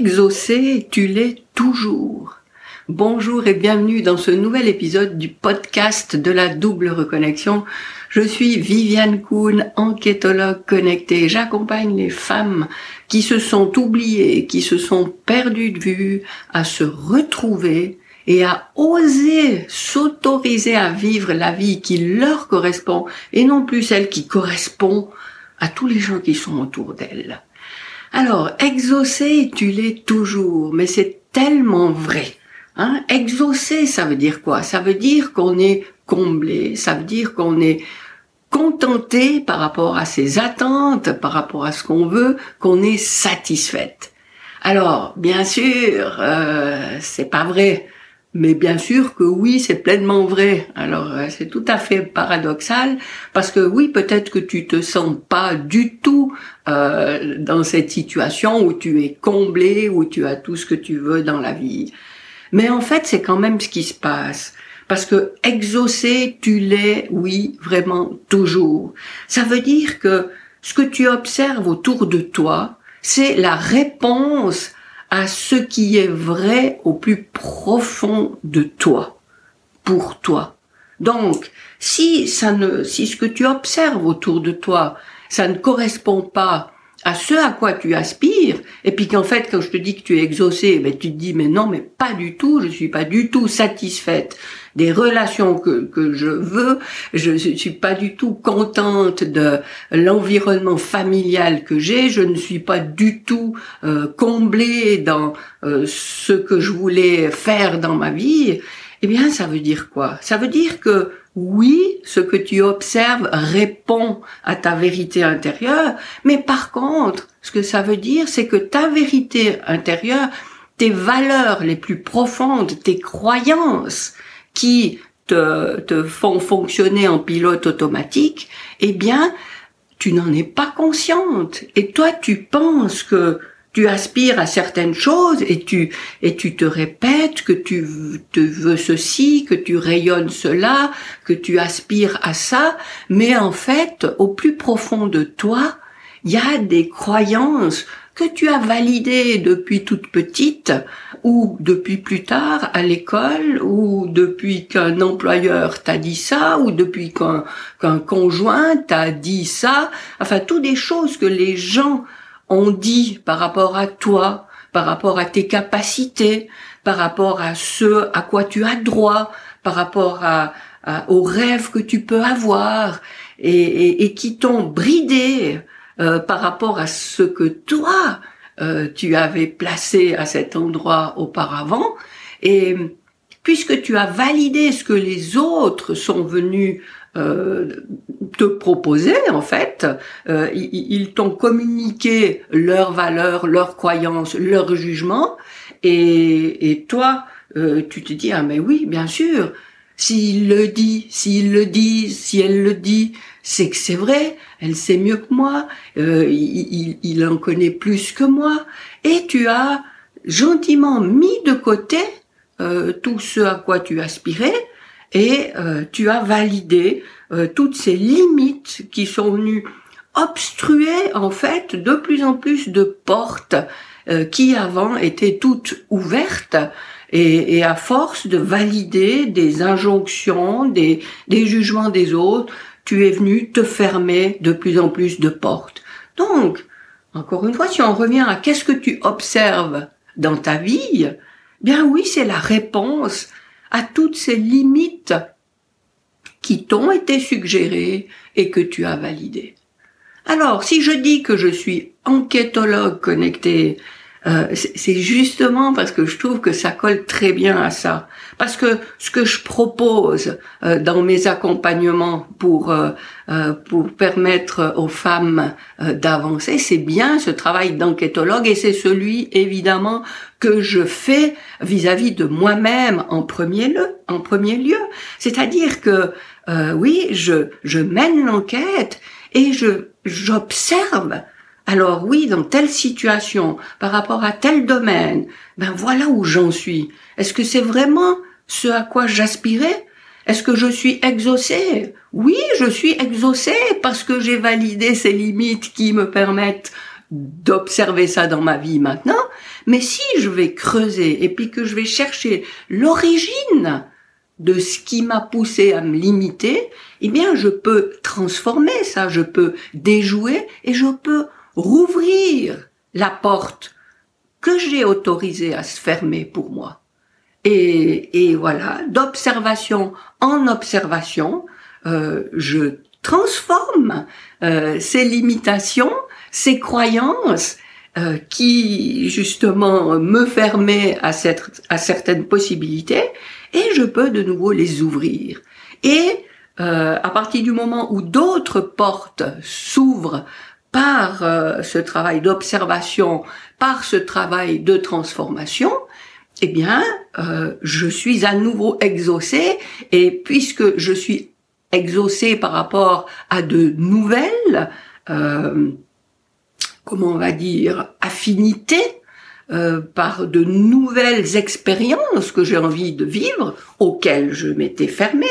exaucé, tu l'es toujours. Bonjour et bienvenue dans ce nouvel épisode du podcast de la double reconnexion. Je suis Viviane Kuhn, enquêtologue connectée. J'accompagne les femmes qui se sont oubliées, qui se sont perdues de vue, à se retrouver et à oser s'autoriser à vivre la vie qui leur correspond et non plus celle qui correspond à tous les gens qui sont autour d'elles. Alors, exaucer, tu l'es toujours, mais c'est tellement vrai. Hein? Exaucer, ça veut dire quoi? Ça veut dire qu'on est comblé, ça veut dire qu'on est contenté par rapport à ses attentes, par rapport à ce qu'on veut, qu'on est satisfaite. Alors, bien sûr, euh, c'est pas vrai. Mais bien sûr que oui, c'est pleinement vrai. Alors euh, c'est tout à fait paradoxal parce que oui, peut-être que tu te sens pas du tout euh, dans cette situation où tu es comblé, où tu as tout ce que tu veux dans la vie. Mais en fait, c'est quand même ce qui se passe. Parce que exaucer, tu l'es, oui, vraiment toujours. Ça veut dire que ce que tu observes autour de toi, c'est la réponse à ce qui est vrai au plus profond de toi, pour toi. Donc, si ça ne, si ce que tu observes autour de toi, ça ne correspond pas à ce à quoi tu aspires, et puis qu'en fait, quand je te dis que tu es exaucé, ben, tu te dis, mais non, mais pas du tout, je suis pas du tout satisfaite des relations que, que je veux, je suis pas du tout contente de l'environnement familial que j'ai, je ne suis pas du tout euh, comblée dans euh, ce que je voulais faire dans ma vie, eh bien, ça veut dire quoi? Ça veut dire que oui, ce que tu observes répond à ta vérité intérieure, mais par contre, ce que ça veut dire, c'est que ta vérité intérieure, tes valeurs les plus profondes, tes croyances qui te, te font fonctionner en pilote automatique, eh bien, tu n'en es pas consciente. Et toi, tu penses que tu aspires à certaines choses et tu et tu te répètes que tu te veux ceci, que tu rayonnes cela, que tu aspires à ça, mais en fait, au plus profond de toi, il y a des croyances que tu as validées depuis toute petite ou depuis plus tard à l'école ou depuis qu'un employeur t'a dit ça ou depuis qu'un qu'un conjoint t'a dit ça, enfin toutes des choses que les gens on dit par rapport à toi, par rapport à tes capacités, par rapport à ce à quoi tu as droit, par rapport à, aux rêves que tu peux avoir et, qui t'ont bridé euh, par rapport à ce que toi euh, tu avais placé à cet endroit auparavant. Et puisque tu as validé ce que les autres sont venus te proposer en fait. Euh, ils, t'ont communiqué leurs valeurs, leurs croyances, leurs jugements, et, et toi, euh, tu te dis ah mais oui, bien sûr. S'il le dit, s'il le dit, si elle le dit, c'est que c'est vrai. Elle sait mieux que moi. Euh, il, il en connaît plus que moi. Et tu as gentiment mis de côté euh, tout ce à quoi tu aspirais et euh, tu as validé euh, toutes ces limites qui sont venues obstruer en fait de plus en plus de portes euh, qui avant étaient toutes ouvertes et, et, à force de valider des injonctions, des, des jugements des autres, tu es venu te fermer de plus en plus de portes. Donc, encore une fois, si on revient à qu'est-ce que tu observes dans ta vie, bien oui, c'est la réponse à toutes ces limites qui t'ont été suggérées et que tu as validées. Alors, si je dis que je suis enquêtologue connecté euh, c'est justement parce que je trouve que ça colle très bien à ça. Parce que ce que je propose euh, dans mes accompagnements pour euh, pour permettre aux femmes d'avancer, c'est bien ce travail d'enquêtologue et c'est celui évidemment que je fais vis-à-vis de moi-même en premier lieu. En premier lieu, c'est-à-dire que oui, je je mène l'enquête et je j'observe alors oui, dans telle situation, par rapport à tel domaine, ben voilà où j'en suis. Est-ce que c'est vraiment ce à quoi j'aspirais? Est-ce que je suis exaucé Oui, je suis exaucé parce que j'ai validé ces limites qui me permettent d'observer ça dans ma vie maintenant, Mais si je vais creuser et puis que je vais chercher l'origine de ce qui m'a poussé à me limiter, eh bien, je peux transformer ça, je peux déjouer et je peux rouvrir la porte que j'ai autorisée à se fermer pour moi. Et, et voilà, d'observation en observation, euh, je transforme euh, ces limitations, ces croyances euh, qui justement me fermaient à, cette, à certaines possibilités, et je peux de nouveau les ouvrir. Et euh, à partir du moment où d'autres portes s'ouvrent par euh, ce travail d'observation, par ce travail de transformation, eh bien, euh, je suis à nouveau exaucé, et puisque je suis exaucé par rapport à de nouvelles, euh, comment on va dire, affinités, euh, par de nouvelles expériences que j'ai envie de vivre, auxquelles je m'étais fermé,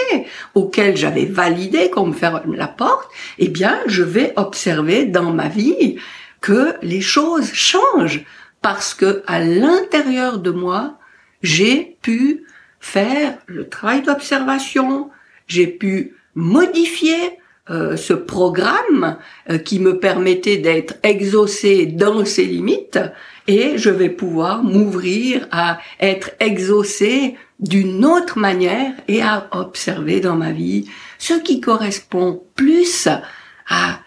auxquelles j'avais validé qu'on me ferme la porte, eh bien, je vais observer dans ma vie que les choses changent. Parce que à l'intérieur de moi, j'ai pu faire le travail d'observation, j'ai pu modifier euh, ce programme euh, qui me permettait d'être exaucé dans ses limites et je vais pouvoir m'ouvrir à être exaucé d'une autre manière et à observer dans ma vie ce qui correspond plus à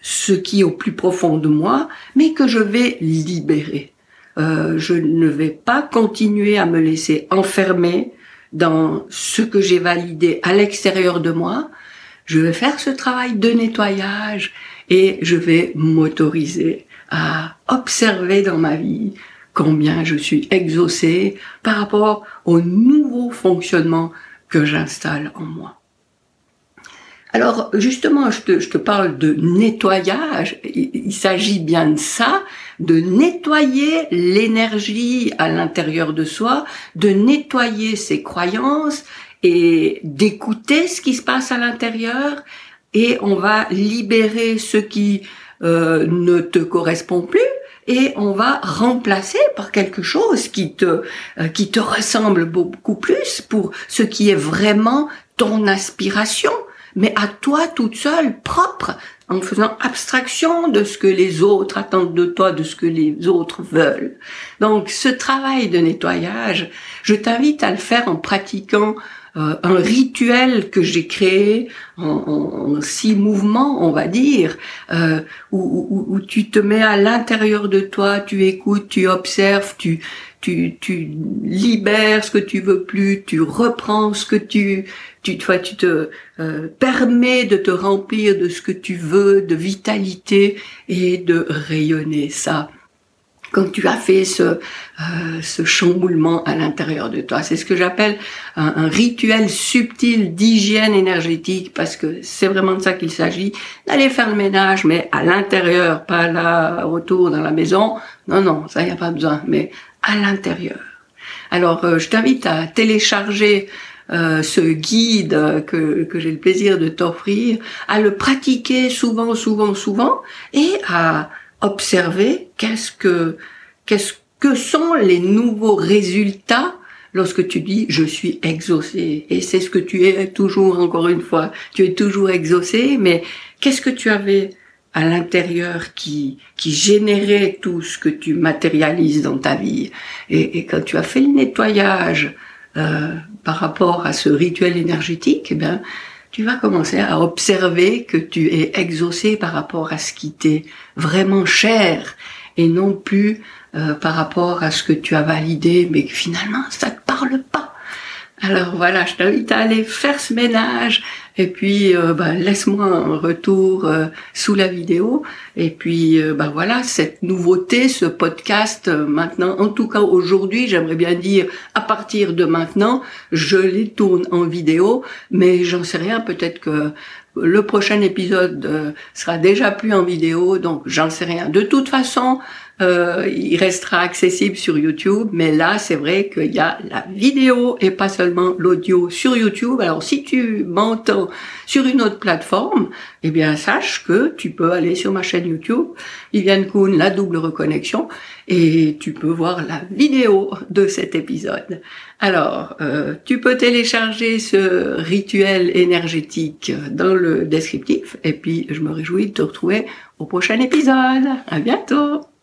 ce qui est au plus profond de moi, mais que je vais libérer. Euh, je ne vais pas continuer à me laisser enfermer dans ce que j'ai validé à l'extérieur de moi. Je vais faire ce travail de nettoyage et je vais m'autoriser à observer dans ma vie combien je suis exaucé par rapport au nouveau fonctionnement que j'installe en moi. Alors justement, je te, parle de nettoyage. Il s'agit bien de ça, de nettoyer l'énergie à l'intérieur de soi, de nettoyer ses croyances et d'écouter ce qui se passe à l'intérieur. Et on va libérer ce qui euh, ne te correspond plus et on va remplacer par quelque chose qui te euh, qui te ressemble beaucoup plus pour ce qui est vraiment ton aspiration mais à toi toute seule propre en faisant abstraction de ce que les autres attendent de toi, de ce que les autres veulent. Donc ce travail de nettoyage, je t'invite à le faire en pratiquant euh, un rituel que j'ai créé en, six mouvements, on va dire, euh, où, où, tu te mets à l'intérieur de toi, tu écoutes, tu observes, tu, tu, tu libères ce que tu veux plus, tu reprends ce que tu, tu, tu te euh, permets de te remplir de ce que tu veux, de vitalité et de rayonner ça quand tu as fait ce, euh, ce chamboulement à l'intérieur de toi. C'est ce que j'appelle un, rituel subtil d'hygiène énergétique, parce que c'est vraiment de ça qu'il s'agit, d'aller faire le ménage, mais à l'intérieur, pas là, autour, dans la maison. Non, non, ça, il n'y a pas besoin, mais à l'intérieur. Alors, euh, je t'invite à télécharger euh, ce guide que, que j'ai le plaisir de t'offrir, à le pratiquer souvent, souvent, souvent, et à observer qu'est-ce que, qu'est-ce que sont les nouveaux résultats lorsque tu dis je suis exaucé. Et c'est ce que tu es toujours, encore une fois, tu es toujours exaucé, mais qu'est-ce que tu avais à l'intérieur qui, qui générait tout ce que tu matérialises dans ta vie? Et, quand tu as fait le nettoyage euh, par rapport à ce rituel énergétique, eh bien, tu vas commencer à observer que tu es exaucé par rapport à ce qui t'est vraiment cher et non plus euh, par rapport à ce que tu as validé mais que finalement ça te parle pas. Alors voilà, je t'invite à aller faire ce ménage et puis euh, bah, laisse-moi un retour euh, sous la vidéo et puis bah voilà cette nouveauté, ce podcast maintenant, en tout cas aujourd'hui, j'aimerais bien dire à partir de maintenant, je les tourne en vidéo, mais j'en sais rien, peut-être que le prochain épisode sera déjà plus en vidéo, donc j'en sais rien. De toute façon, euh, il restera accessible sur YouTube, mais là, c'est vrai qu'il y a la vidéo et pas seulement l'audio sur YouTube. Alors, si tu m'entends sur une autre plateforme, eh bien, sache que tu peux aller sur ma chaîne YouTube, Viviane Kuhn, la double reconnexion, et tu peux voir la vidéo de cet épisode. Alors, euh, tu peux télécharger ce rituel énergétique dans le descriptif et puis je me réjouis de te retrouver au prochain épisode. À bientôt.